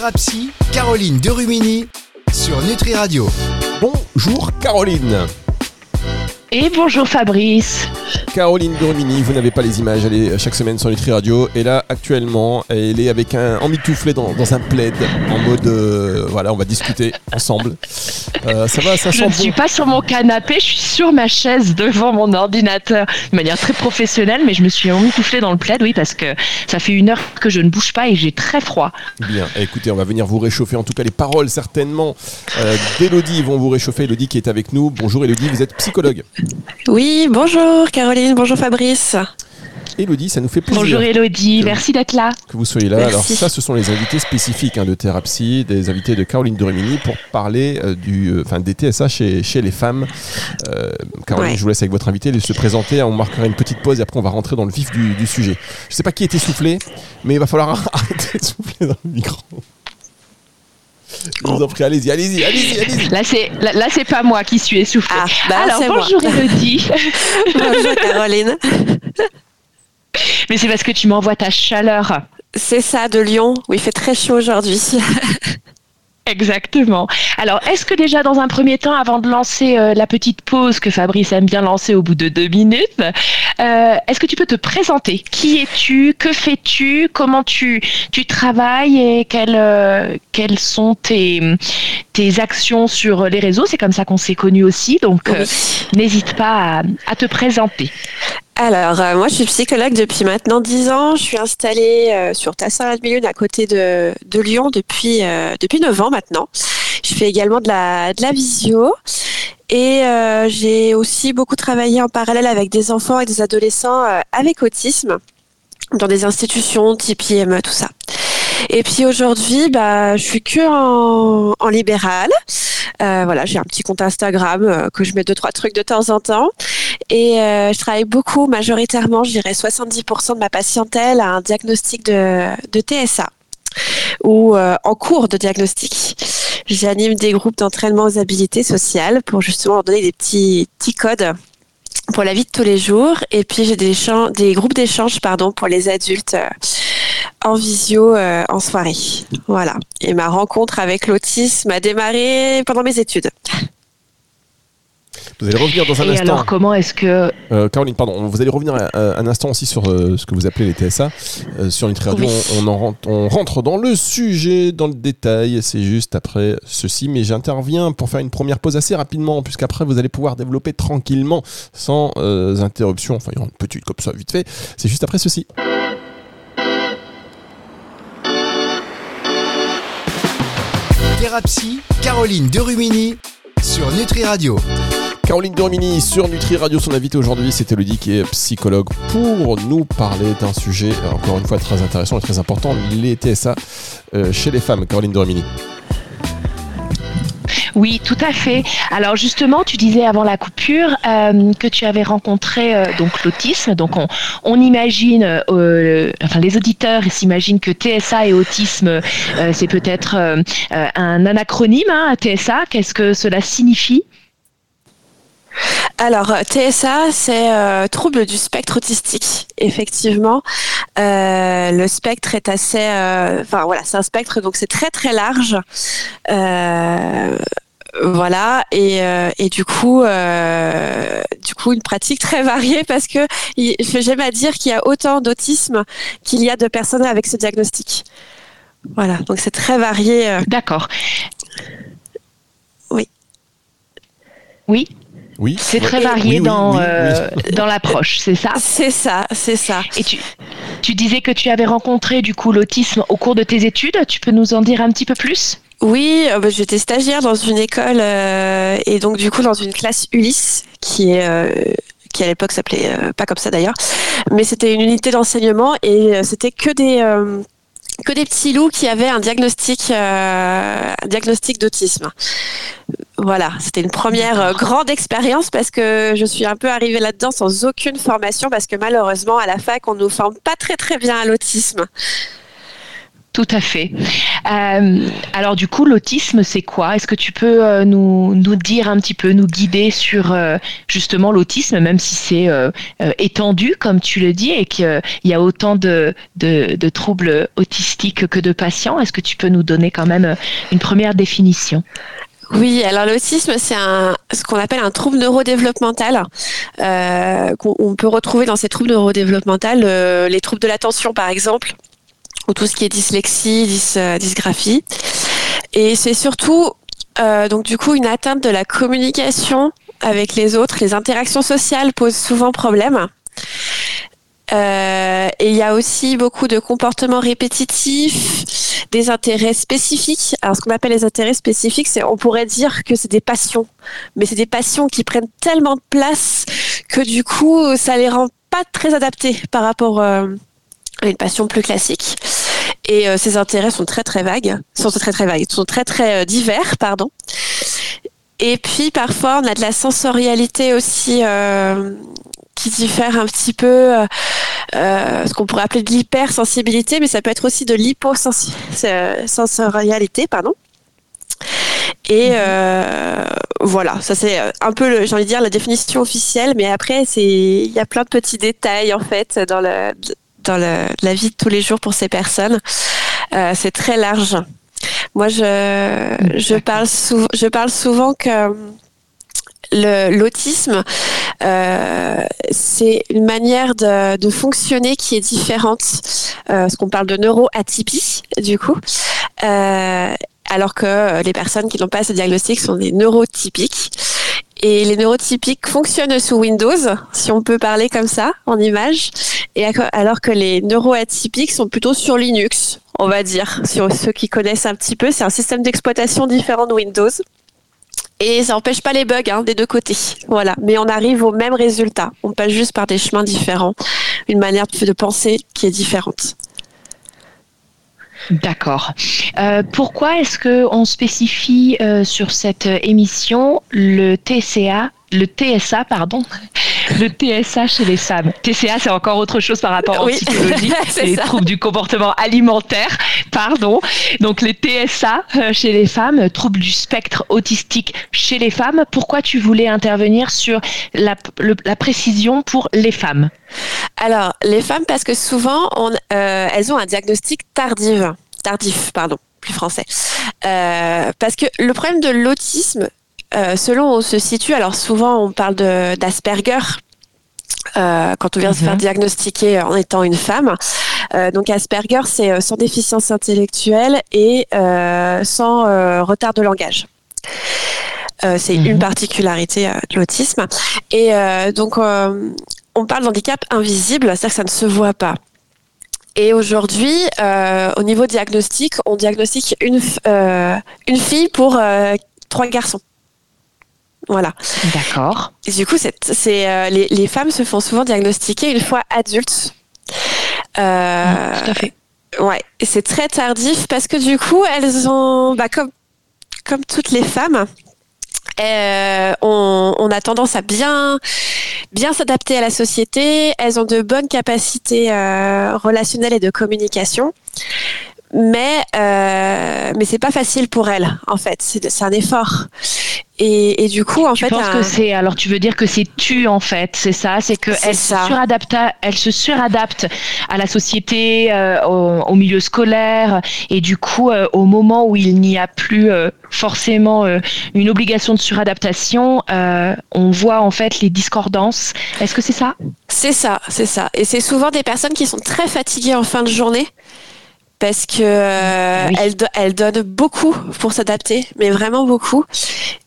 Thérapie, Caroline Derumini sur Nutri Radio. Bonjour Caroline. Et bonjour Fabrice. Caroline Durmini, vous n'avez pas les images, elle est chaque semaine sur Nutri Radio. Et là, actuellement, elle est avec un emmitouflé dans, dans un plaid, en mode euh, voilà, on va discuter ensemble. Euh, ça va, ça Je ne bon. suis pas sur mon canapé, je suis sur ma chaise devant mon ordinateur de manière très professionnelle, mais je me suis emmitouflée dans le plaid, oui, parce que ça fait une heure que je ne bouge pas et j'ai très froid. Bien, écoutez, on va venir vous réchauffer. En tout cas, les paroles certainement euh, d'Elodie vont vous réchauffer. Elodie qui est avec nous. Bonjour Elodie, vous êtes psychologue. Oui, bonjour Caroline, bonjour Fabrice. Elodie, ça nous fait plaisir. Bonjour Elodie, merci d'être là. que vous soyez là. Merci. Alors ça, ce sont les invités spécifiques hein, de Thérapie, des invités de Caroline Duremini pour parler euh, du, euh, enfin, des TSA chez, chez les femmes. Euh, Caroline, Ouais. je vous laisse avec votre invité se présenter. On marquera une petite pause et après on va rentrer dans le vif du, du sujet. Je sais pas qui était soufflé, mais il va falloir arrêter de souffler dans le micro. Je vous en prie, allez-y, allez-y, allez-y, allez-y. Là, c'est là, là, c'est pas moi qui suis essoufflée. Ah, bah, Alors c'est moi. bonjour Elodie, bonjour Caroline. mais c'est parce que tu m'envoies ta chaleur. C'est ça de Lyon, où il fait très chaud aujourd'hui. Exactement. Alors, est-ce que déjà dans un premier temps, avant de lancer euh, la petite pause que Fabrice aime bien lancer au bout de deux minutes, euh, est-ce que tu peux te présenter? Qui es-tu? Que fais-tu? Comment tu, tu travailles? Et quelles, euh, quelles sont tes, tes actions sur les réseaux C'est comme ça qu'on s'est connus aussi, donc euh, n'hésite pas à, à te présenter. Alors, euh, moi, je suis psychologue depuis maintenant 10 ans. Je suis installée euh, sur Tassin-la-Demi-Lune à côté de, de Lyon depuis, euh, depuis 9 ans maintenant. Je fais également de la, de la visio. Et j'ai aussi beaucoup travaillé en parallèle avec des enfants et des adolescents avec autisme dans des institutions type IME, tout ça. Et puis aujourd'hui, bah, je suis que en, en libéral. Euh, voilà, j'ai un petit compte Instagram euh, que je mets deux trois trucs de temps en temps. Et euh, je travaille beaucoup, majoritairement, je dirais 70% de ma patientèle a un diagnostic de, de TSA ou euh, en cours de diagnostic. J'anime des groupes d'entraînement aux habilités sociales pour justement leur donner des petits, petits codes pour la vie de tous les jours. Et puis j'ai des, groupes d'échange pardon, pour les adultes euh, en visio euh, en soirée. Voilà. Et ma rencontre avec l'autisme a démarré pendant mes études. Vous allez revenir dans un Et instant. alors, comment est-ce que... Euh, Caroline, pardon, vous allez revenir un instant aussi sur euh, ce que vous appelez les TSA. Euh, sur Nutri Radio, Oui. on, on en rentre, on rentre dans le sujet, dans le détail. C'est juste après ceci, mais j'interviens pour faire une première pause assez rapidement, puisqu'après vous allez pouvoir développer tranquillement, sans euh, interruption. Enfin, il y aura une petite comme ça, vite fait. C'est juste après ceci. Thérapie, Caroline Derumini sur Nutri Radio. Caroline Dormini sur Nutri Radio, son invité aujourd'hui, c'est Elodie qui est psychologue pour nous parler d'un sujet, euh, encore une fois, très intéressant et très important, les TSA euh, chez les femmes. Caroline Dormini. Oui, tout à fait. Alors justement, tu disais avant la coupure euh, que tu avais rencontré donc l'autisme. Donc on, imagine, enfin les auditeurs s'imaginent que TSA et autisme, c'est peut-être un anacronyme. Hein, TSA, qu'est-ce que cela signifie? Alors, TSA, c'est euh, trouble du spectre autistique. Effectivement, Euh, le spectre est assez, euh, enfin voilà, c'est un spectre donc c'est très très large. Voilà et, et du coup du coup une pratique très variée parce que j'aime à dire qu'il y a autant d'autisme qu'il y a de personnes avec ce diagnostic. Voilà, donc c'est très varié. D'accord. Oui. Oui, Oui. c'est très varié oui, dans, oui, oui. euh, dans l'approche, c'est ça? C'est ça, c'est ça. Et tu, tu disais que tu avais rencontré du coup l'autisme au cours de tes études. Tu peux nous en dire un petit peu plus? Oui, euh, bah, j'étais stagiaire dans une école euh, et donc du coup dans une classe Ulysse qui est euh, qui à l'époque s'appelait euh, pas comme ça d'ailleurs, mais c'était une unité d'enseignement et euh, c'était que des euh, que des petits loups qui avaient un diagnostic euh, un diagnostic d'autisme. Voilà, c'était une première euh, grande expérience parce que je suis un peu arrivée là-dedans sans aucune formation parce que malheureusement à la fac on nous forme pas très très bien à l'autisme. tout à fait. Euh, alors du coup, l'autisme, c'est quoi? Est-ce que tu peux euh, nous, nous dire un petit peu, nous guider sur euh, justement l'autisme, même si c'est étendu, comme tu le dis, et qu'il y a autant de, de, de, troubles autistiques que de patients? Est-ce que tu peux nous donner quand même une première définition? Oui, alors l'autisme, c'est ce qu'on appelle un trouble neurodéveloppemental euh, qu'on peut retrouver dans ces troubles neurodéveloppementaux, les troubles de l'attention par exemple, ou tout ce qui est dyslexie, euh, dysgraphie. Et c'est surtout euh, donc du coup une atteinte de la communication avec les autres. Les interactions sociales posent souvent problème. Euh, et il y a aussi beaucoup de comportements répétitifs, des intérêts spécifiques. Alors, ce qu'on appelle les intérêts spécifiques, c'est, on pourrait dire que c'est des passions, mais c'est des passions qui prennent tellement de place que du coup, ça les rend pas très adaptés par rapport à une passion plus classique. Et euh, ces intérêts sont très très vagues, sont très très vagues, sont très très euh, divers, pardon. Et puis parfois on a de la sensorialité aussi euh, qui diffère un petit peu, ce qu'on pourrait appeler de l'hypersensibilité, mais ça peut être aussi de l'hyposensorialité, pardon. Et mhm. voilà, ça c'est un peu, j'ai envie de dire, la définition officielle, mais après, il y a plein de petits détails en fait dans le, dans la vie de tous les jours pour ces personnes. Euh, c'est très large. Moi, je, je, parle, je parle souvent que l'autisme, euh, c'est une manière de, fonctionner qui est différente. Euh, ce qu'on parle de neuroatypie, du coup. Euh, alors que les personnes qui n'ont pas ce diagnostic sont des neurotypiques. Et les neurotypiques fonctionnent sous Windows, si on peut parler comme ça, en image, et alors que les neuroatypiques sont plutôt sur Linux, on va dire. Sur ceux qui connaissent un petit peu, c'est un système d'exploitation différent de Windows. Et ça n'empêche pas les bugs hein, des deux côtés. Voilà. Mais on arrive au même résultat. On passe juste par des chemins différents, une manière de penser qui est différente. D'accord. Euh, pourquoi est-ce qu'on spécifie euh, sur cette émission le TCA, le TSA, pardon, le TSA chez les femmes. TCA, c'est encore autre chose par rapport aux psychologie, c'est les troubles du comportement alimentaire, pardon. Donc les TSA euh, chez les femmes, troubles du spectre autistique chez les femmes. Pourquoi tu voulais intervenir sur la, précision pour les femmes? Alors, les femmes, parce que souvent, on, euh, elles ont un diagnostic tardif, tardif, pardon plus français. Euh, parce que le problème de l'autisme, euh, selon où on se situe, alors souvent on parle d'Asperger. Euh, quand on vient se faire mhm. diagnostiquer en étant une femme. Euh, donc Asperger, c'est sans déficience intellectuelle et sans retard de langage. c'est une mhm. particularité de l'autisme. Et donc, on parle d'handicap invisible, c'est-à-dire que ça ne se voit pas. Et aujourd'hui, au niveau diagnostic, on diagnostique une, une fille pour trois garçons. Voilà. D'accord. du coup, c'est, euh, les, femmes se font souvent diagnostiquer une fois adultes. Euh, tout à fait. Ouais, c'est très tardif parce que du coup, elles ont, bah, comme, comme toutes les femmes, euh, on, on, a tendance à bien, bien s'adapter à la société. Elles ont de bonnes capacités relationnelles et de communication mais euh, mais c'est pas facile pour elle en fait c'est un effort et, et, du coup en tu fait penses que c'est alors tu veux dire que c'est tu en fait c'est ça? C'est que elle se suradapte elle se suradapte à la société euh, au, milieu scolaire et du coup euh, au moment où il n'y a plus euh, forcément une obligation de suradaptation on voit en fait les discordances. Est-ce que c'est ça? C'est ça c'est ça. Et c'est souvent des personnes qui sont très fatiguées en fin de journée parce que euh, elle, elle, donne beaucoup pour s'adapter, mais vraiment beaucoup.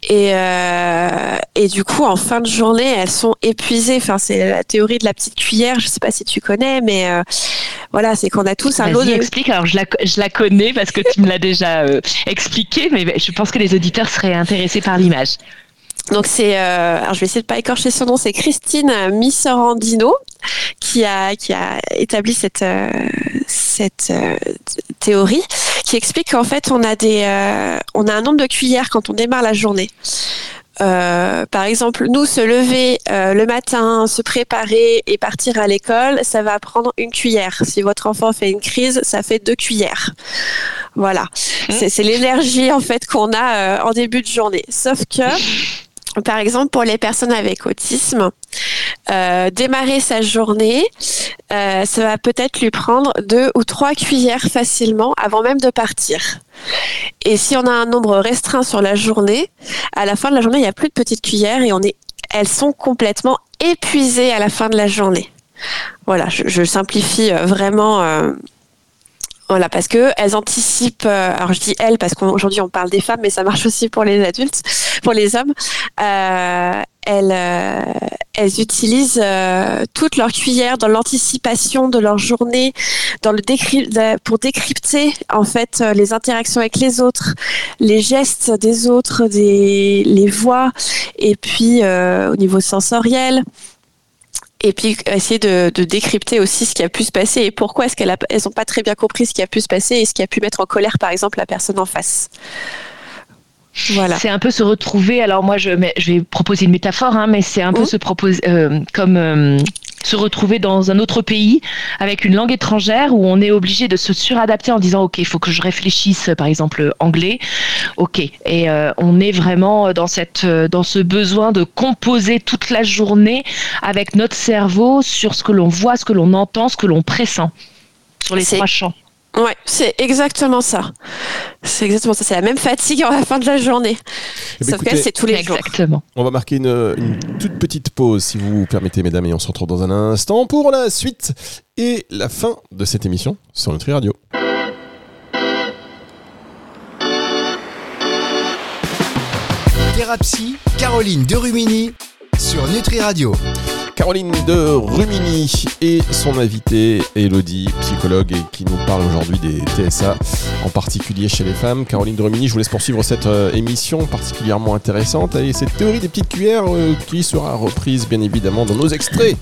Et, euh, et du coup, en fin de journée, elles sont épuisées. Enfin, c'est la théorie de la petite cuillère. Je sais pas si tu connais, mais euh, voilà, c'est qu'on a tous un lot de. explique. Alors, je la, je la connais parce que tu me l'as déjà expliqué, mais je pense que les auditeurs seraient intéressés par l'image. Donc c'est, euh, alors je vais essayer de pas écorcher son nom, c'est Christine Misserandino qui a qui a établi cette euh, cette euh, théorie qui explique qu'en fait on a des on a un nombre de cuillères quand on démarre la journée. euh, par exemple, nous, se lever euh, le matin, se préparer et partir à l'école, ça va prendre une cuillère. Si votre enfant fait une crise, ça fait deux cuillères. Voilà. C'est c'est l'énergie en fait qu'on a euh, en début de journée. Sauf que par exemple, pour les personnes avec autisme, euh, démarrer sa journée, euh, ça va peut-être lui prendre deux ou trois cuillères facilement avant même de partir. Et si on a un nombre restreint sur la journée, à la fin de la journée, il n'y a plus de petites cuillères et on est, elles sont complètement épuisées à la fin de la journée. Voilà, je, simplifie euh, vraiment. Voilà, parce que elles anticipent. euh, alors je dis elles parce qu'aujourd'hui on parle des femmes, mais ça marche aussi pour les adultes, pour les hommes. Euh, elles, euh, elles utilisent euh, toutes leurs cuillères dans l'anticipation de leur journée, dans le décry- pour décrypter en fait euh, les interactions avec les autres, les gestes des autres, des, les voix, et puis au niveau sensoriel. Et puis essayer de, de décrypter aussi ce qui a pu se passer et pourquoi est-ce qu'elles n'ont pas très bien compris ce qui a pu se passer et ce qui a pu mettre en colère par exemple la personne en face. Voilà. C'est un peu se retrouver. Alors moi, je, mais- je vais proposer une métaphore, hein, mais c'est un peu Mhm. se proposer euh, comme euh, se retrouver dans un autre pays avec une langue étrangère où on est obligé de se suradapter en disant ok, il faut que je réfléchisse, par exemple anglais. Ok, et euh, on est vraiment dans cette euh, dans ce besoin de composer toute la journée avec notre cerveau sur ce que l'on voit, ce que l'on entend, ce que l'on pressent sur les trois champs. Ouais, c'est exactement ça. C'est exactement ça. C'est la même fatigue à la fin de la journée. Eh ben, Sauf que c'est tous les jours. Exactement. On va marquer une, une toute petite pause, si vous permettez, mesdames, et on se retrouve dans un instant pour la suite et la fin de cette émission sur Nutri Radio. Thérapie, Caroline Derumini sur Nutri Radio. Caroline de Rumini et son invitée Elodie, psychologue, et qui nous parle aujourd'hui des TSA, en particulier chez les femmes. Caroline de Rumini, je vous laisse poursuivre cette euh, émission particulièrement intéressante et cette théorie des petites cuillères euh, qui sera reprise bien évidemment dans nos extraits.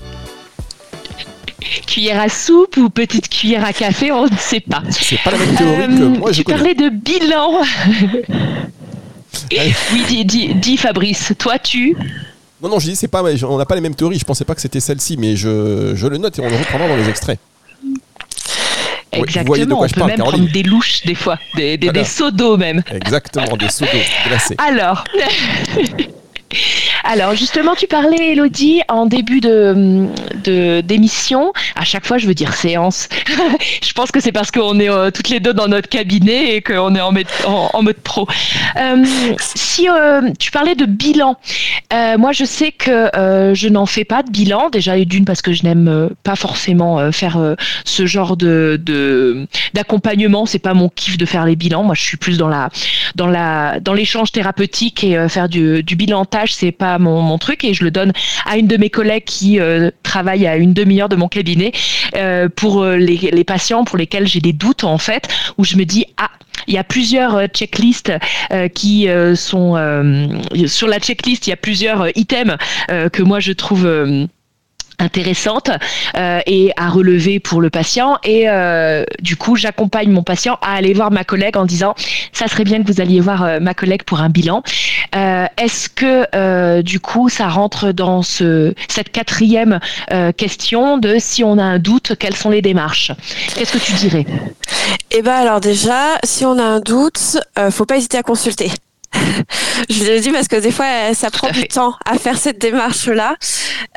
Cuillère à soupe ou petite cuillère à café, on ne sait pas. C'est pas la même théorie que Euh, moi je parlais de bilan. Oui, dis, dis- dis, Fabrice, toi tu. Non, non, je dis c'est pas, on n'a pas les mêmes théories. Je pensais pas que c'était celle-ci, mais je, je le note et on le reprendra dans les extraits. Exactement, voyez de quoi on je peut parle, même Caroline. prendre des louches des fois, des, des, des seaux d'eau même. Exactement, des seaux d'eau glacés. Alors, alors justement, tu parlais, Elodie, en début de d'émission. à chaque fois, je veux dire séance. je pense que c'est parce qu'on est euh, toutes les deux dans notre cabinet et qu'on est en, mode- en, mode pro. Euh, si euh, tu parlais de bilan, moi, je sais que je n'en fais pas de bilan. Déjà, d'une parce que je n'aime pas forcément faire ce genre de de- d'accompagnement. C'est pas mon kiff de faire les bilans. Moi, je suis plus dans la dans la dans l'échange thérapeutique et faire du, du bilantage, c'est pas mon, truc. Et je le donne à une de mes collègues qui euh, travaille à une demi-heure de mon cabinet euh, pour euh, les, patients pour lesquels j'ai des doutes en fait, où je me dis ah il y a plusieurs checklists qui sont sur la checklist. Il y a plusieurs items que moi je trouve intéressante euh, et à relever pour le patient. Et euh, du coup j'accompagne mon patient à aller voir ma collègue en disant ça serait bien que vous alliez voir euh, ma collègue pour un bilan. Est-ce que du coup ça rentre dans ce cette quatrième question de si on a un doute quelles sont les démarches? Qu'est-ce que tu dirais? Eh ben alors déjà, si on a un doute, faut pas hésiter à consulter. Je le dis parce que des fois, euh, ça prend du temps à faire cette démarche-là.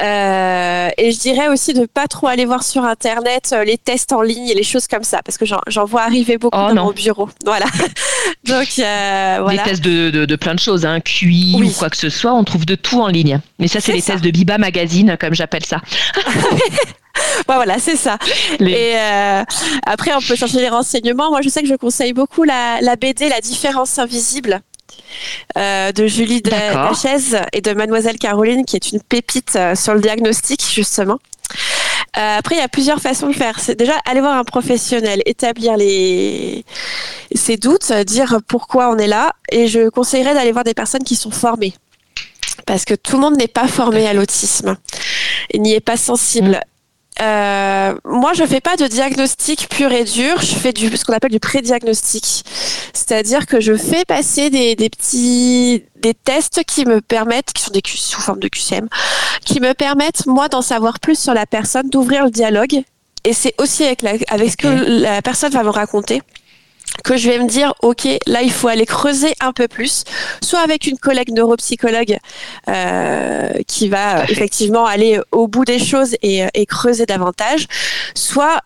Euh, et je dirais aussi de pas trop aller voir sur Internet euh, les tests en ligne et les choses comme ça, parce que j'en vois arriver beaucoup Oh dans non. mon bureau. Voilà. Donc euh, voilà. des tests de, de, de plein de choses hein, QI Oui. ou quoi que ce soit on trouve de tout en ligne mais ça c'est les ça. tests de Biba Magazine comme j'appelle ça voilà, c'est ça. Les- Et euh, après, on peut chercher les renseignements. Moi, je sais que je conseille beaucoup la, la BD La différence invisible euh, de Julie de. Lachaise et de Mademoiselle Caroline, qui est une pépite euh, sur le diagnostic, justement. Euh, après, il y a plusieurs façons de faire. C'est déjà aller voir un professionnel, établir les ses doutes, dire pourquoi on est là. Et je conseillerais d'aller voir des personnes qui sont formées. Parce que tout le monde n'est pas formé à l'autisme n'y est pas sensible. Euh, moi, je fais pas de diagnostic pur et dur. Je fais du ce qu'on appelle du pré-diagnostic, c'est-à-dire que je fais passer des, des, petits des tests qui me permettent, qui sont des sous forme de QCM, qui me permettent moi d'en savoir plus sur la personne, d'ouvrir le dialogue. Et c'est aussi avec, la, avec ce que la personne va me raconter que je vais me dire, OK, là, il faut aller creuser un peu plus, soit avec une collègue neuropsychologue euh, qui va effectivement aller au bout des choses et, et creuser davantage, soit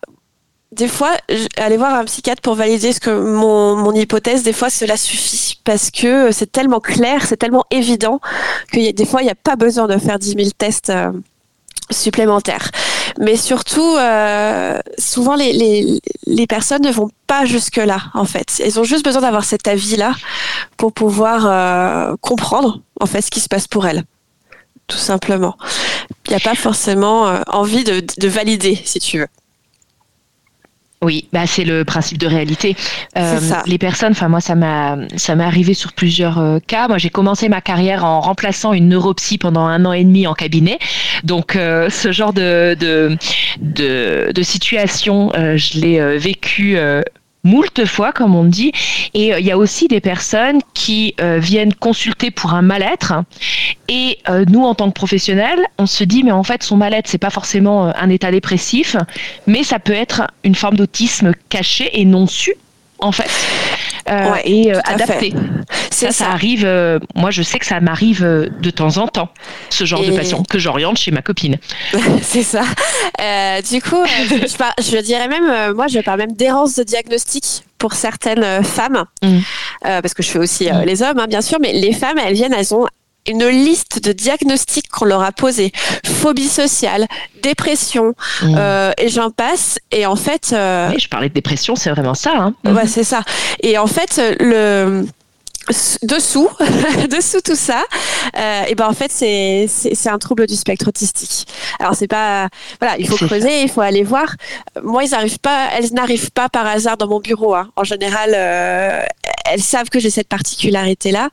des fois, aller voir un psychiatre pour valider ce que mon, mon hypothèse, des fois, cela suffit parce que c'est tellement clair, c'est tellement évident que y a, des fois, il n'y a pas besoin de faire 10 000 tests euh, supplémentaires. Mais surtout, euh, souvent, les, les, les, personnes ne vont pas jusque-là, en fait. Elles ont juste besoin d'avoir cet avis-là pour pouvoir euh, comprendre, en fait, ce qui se passe pour elles. Tout simplement. Il n'y a pas forcément euh, envie de, de valider, si tu veux. Oui, bah c'est le principe de réalité. Euh, les personnes, enfin moi ça m'a ça m'est arrivé sur plusieurs euh, cas. Moi j'ai commencé ma carrière en remplaçant une neuropsy pendant un an et demi en cabinet. Donc euh, ce genre de de de, situation, euh, je l'ai vécu moult fois, comme on dit. Et euh, il y a aussi des personnes qui euh, viennent consulter pour un mal-être. Et euh, nous, en tant que professionnels, on se dit, mais en fait, son mal-être, c'est pas forcément un état dépressif, mais ça peut être une forme d'autisme caché et non su, en fait. Euh, et euh, adapté. Ça, ça, arrive. Euh, moi, je sais que ça m'arrive de temps en temps, ce genre de patient que j'oriente chez ma copine. c'est ça. du coup, je, dirais même, moi, je parle même d'errance de diagnostic pour certaines femmes, mm. parce que je fais aussi mm. les hommes, hein, bien sûr, mais les femmes, elles viennent, elles ont une liste de diagnostics qu'on leur a posés. Phobie sociale, dépression, mmh. euh, et j'en passe. Et en fait... Euh, je parlais de dépression, c'est vraiment ça. Hein. Ouais, c'est ça. Et en fait, le dessous, dessous tout ça, euh, et ben en fait c'est c'est un trouble du spectre autistique. Alors c'est pas voilà, il faut creuser, il faut aller voir. Moi ils n'arrivent pas, elles n'arrivent pas par hasard dans mon bureau. Hein. En général, euh, elles savent que j'ai cette particularité là.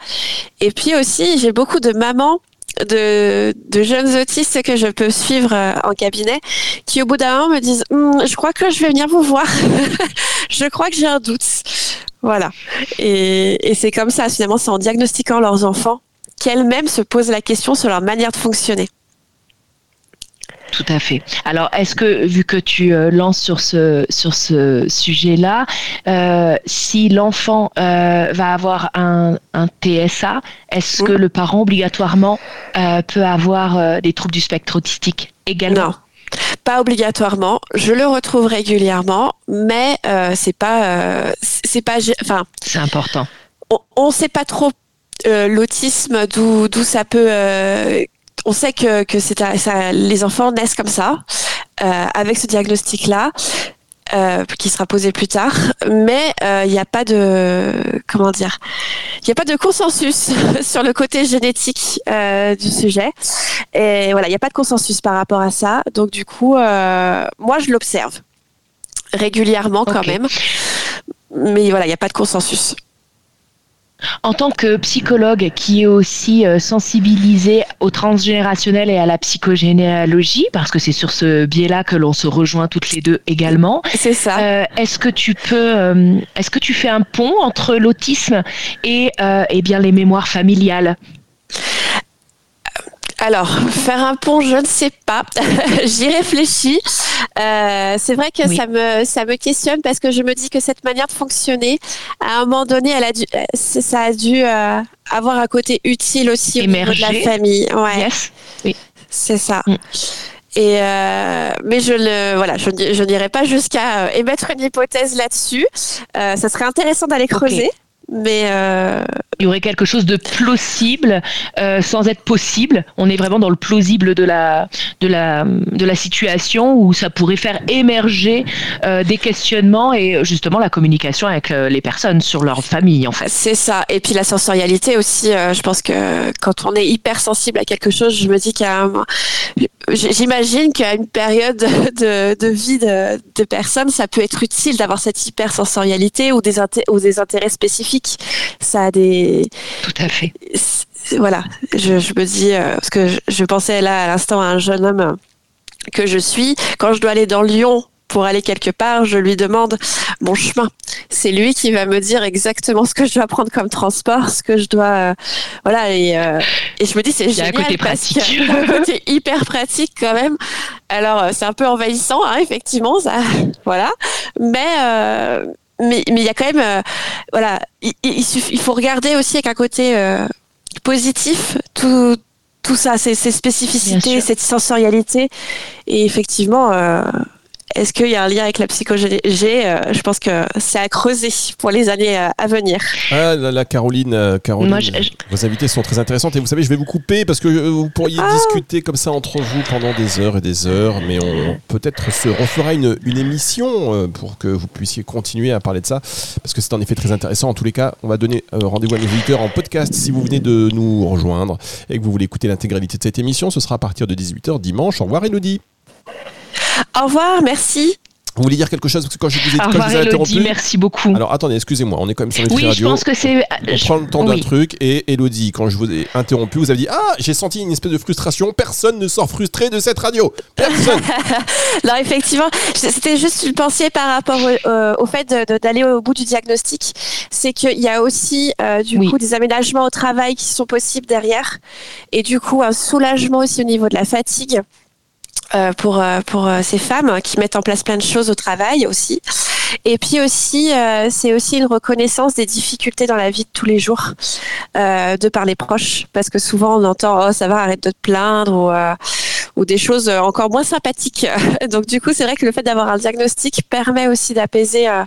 Et puis aussi j'ai beaucoup de mamans de, jeunes autistes que je peux suivre euh, en cabinet qui au bout d'un moment me disent hum, je crois que je vais venir vous voir je crois que j'ai un doute voilà. Et, c'est comme ça, finalement, c'est en diagnostiquant leurs enfants qu'elles-mêmes se posent la question sur leur manière de fonctionner. Tout à fait. Alors, est-ce que, vu que tu euh, lances sur ce, sur ce sujet-là, euh, si l'enfant euh, va avoir un, TSA, est-ce que le parent obligatoirement peut avoir des troubles du spectre autistique également? Pas obligatoirement. Je le retrouve régulièrement, mais euh, c'est pas, euh, c'est pas, enfin. C'est important. On ne sait pas trop euh, l'autisme, d'où d'où ça peut. On sait que que c'est ça, les enfants naissent comme ça, avec ce diagnostic-là. Euh, qui sera posé plus tard, mais il euh, n'y a pas de comment dire, il n'y a pas de consensus sur le côté génétique euh, du sujet. Et voilà, il n'y a pas de consensus par rapport à ça. Donc du coup, moi je l'observe régulièrement quand même, mais voilà, il n'y a pas de consensus. En tant que psychologue qui est aussi euh, sensibilisé au transgénérationnel et à la psychogénéalogie, parce que c'est sur ce biais-là que l'on se rejoint toutes les deux également. C'est ça. Euh, est-ce que tu peux, euh, est-ce que tu fais un pont entre l'autisme et, eh bien les mémoires familiales? Alors, faire un pont, je ne sais pas. J'y réfléchis. Euh, c'est vrai que ça me ça me questionne parce que je me dis que cette manière de fonctionner, à un moment donné, elle a dû, euh, ça a dû euh, avoir un côté utile aussi au niveau de la famille. Ouais. Oui. C'est ça. Mm. Et mais je le voilà, je, je n'irai pas jusqu'à émettre une hypothèse là-dessus. ça serait intéressant d'aller creuser. Mais euh... il y aurait quelque chose de plausible euh, sans être possible. On est vraiment dans le plausible de la de la de la situation où ça pourrait faire émerger euh, des questionnements et justement la communication avec les personnes sur leur famille en fait. C'est ça. Et puis la sensorialité aussi. Je pense que quand on est hyper sensible à quelque chose, je me dis qu'il y a un, J'imagine qu'à une période de, de vie de, de, personnes, ça peut être utile d'avoir cette hypersensorialité ou des, ou des intérêts spécifiques. Ça a des. Tout à fait. Voilà, je, je me dis, euh, parce que je, je, pensais là à l'instant à un jeune homme que je suis. Quand je dois aller dans Lyon pour aller quelque part, je lui demande mon chemin. C'est lui qui va me dire exactement ce que je dois prendre comme transport, ce que je dois, euh, voilà. Et, euh, et, je me dis c'est génial. Un côté pratique. un côté hyper pratique quand même. Alors c'est un peu envahissant, hein, effectivement, ça, voilà. Mais mais mais il y a quand même, voilà, il, il, il, faut regarder aussi avec un côté positif tout tout ça, ces, ces spécificités, cette sensorialité. Et effectivement, euh, est-ce qu'il y a un lien avec la psychologie euh, Je pense que c'est à creuser pour les années euh, à venir. Ah, la, Caroline, euh, Caroline vos invités sont très intéressantes et vous savez, je vais vous couper parce que vous pourriez ah. discuter comme ça entre vous pendant des heures et des heures, mais on peut-être se refera une, une émission pour que vous puissiez continuer à parler de ça parce que c'est en effet très intéressant. En tous les cas, on va donner rendez-vous à nos auditeurs en podcast si vous venez de nous rejoindre et que vous voulez écouter l'intégralité de cette émission. Ce sera à partir de 18h dimanche. Au revoir, Elodie. Au revoir, merci. Vous voulez dire quelque chose parce que quand je vous ai, quand je vous ai interrompu. Merci beaucoup. Alors attendez, excusez-moi, on est quand même sur les oui, radio. je pense que c'est. On prend le temps d'un truc et Elodie, quand je vous ai interrompu, vous avez dit ah j'ai senti une espèce de frustration. Personne ne sort frustré de cette radio. Personne. Alors effectivement, c'était juste une pensée par rapport au, euh, au fait d'aller au bout du diagnostic, c'est qu'il y a aussi euh, du coup des aménagements au travail qui sont possibles derrière et du coup un soulagement aussi au niveau de la fatigue. Euh, pour euh, pour euh, ces femmes qui mettent en place plein de choses au travail aussi. Et puis aussi, c'est aussi une reconnaissance des difficultés dans la vie de tous les jours de par les proches, parce que souvent on entend oh ça va arrête de te plaindre ou ou des choses encore moins sympathiques. Donc du coup, c'est vrai que le fait d'avoir un diagnostic permet aussi d'apaiser un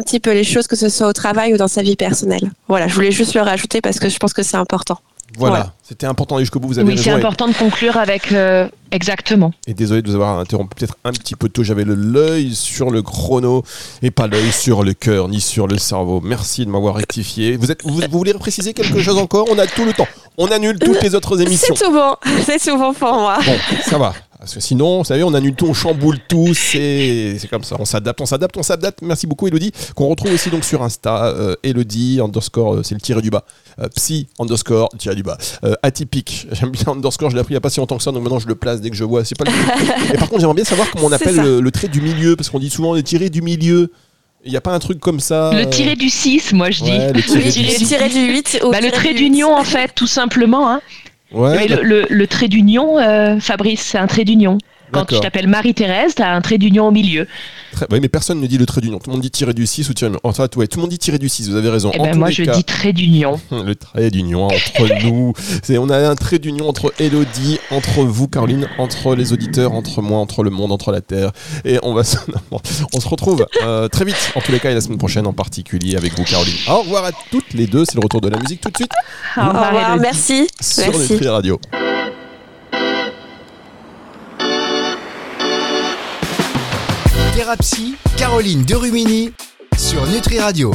petit peu les choses, que ce soit au travail ou dans sa vie personnelle. Voilà, je voulais juste le rajouter parce que je pense que c'est important. Voilà, c'était important jusqu'au bout. Vous avez oui, c'est important de conclure avec euh, exactement. Et désolé de vous avoir interrompu peut-être un petit peu tôt. J'avais l'œil sur le chrono et pas l'œil sur le cœur ni sur le cerveau. Merci de m'avoir rectifié. Vous, êtes, vous, voulez préciser quelque chose encore? On a tout le temps. On annule toutes les autres émissions. C'est souvent, c'est souvent pour moi. Bon, ça va. Parce que sinon, vous savez, on annule tout, on chamboule tout, c'est comme ça. On s'adapte, on s'adapte, on s'adapte. Merci beaucoup, Elodie. Qu'on retrouve aussi donc sur Insta, euh, Elodie underscore, euh, c'est le tiré du bas. Euh, psy underscore, tiré du bas. atypique, j'aime bien underscore, je l'ai appris il n'y a pas si longtemps que ça, donc maintenant je le place dès que je vois. C'est pas le... Et par contre, j'aimerais bien savoir comment on appelle le, trait du milieu, parce qu'on dit souvent le tiré du milieu. Il n'y a pas un truc comme ça. Le tiré du 6, moi je dis. le tiré, du, 8. Bah, le trait d'union, en fait, tout simplement. Hein. Ouais, le, le, trait d'union, Fabrice, c'est un trait d'union. Quand tu t'appelles Marie-Thérèse, tu as un trait d'union au milieu. Oui, mais personne ne dit le trait d'union. Tout le monde dit tirer du 6 ou tirer. Enfin, ouais, tout le monde dit tirer du 6, vous avez raison. Eh ben, moi, je dis trait d'union. le trait d'union entre nous. On a un trait d'union entre Elodie, entre vous, Caroline, entre les auditeurs, entre moi, entre le monde, entre la Terre. Et on va se, on se retrouve euh, très vite, en tous les cas, et la semaine prochaine en particulier avec vous, Caroline. Au revoir à toutes les deux. C'est le retour de la musique tout de suite. Au revoir, merci. Sur merci. Radio. Thérapie, Caroline Derumini sur Nutri Radio.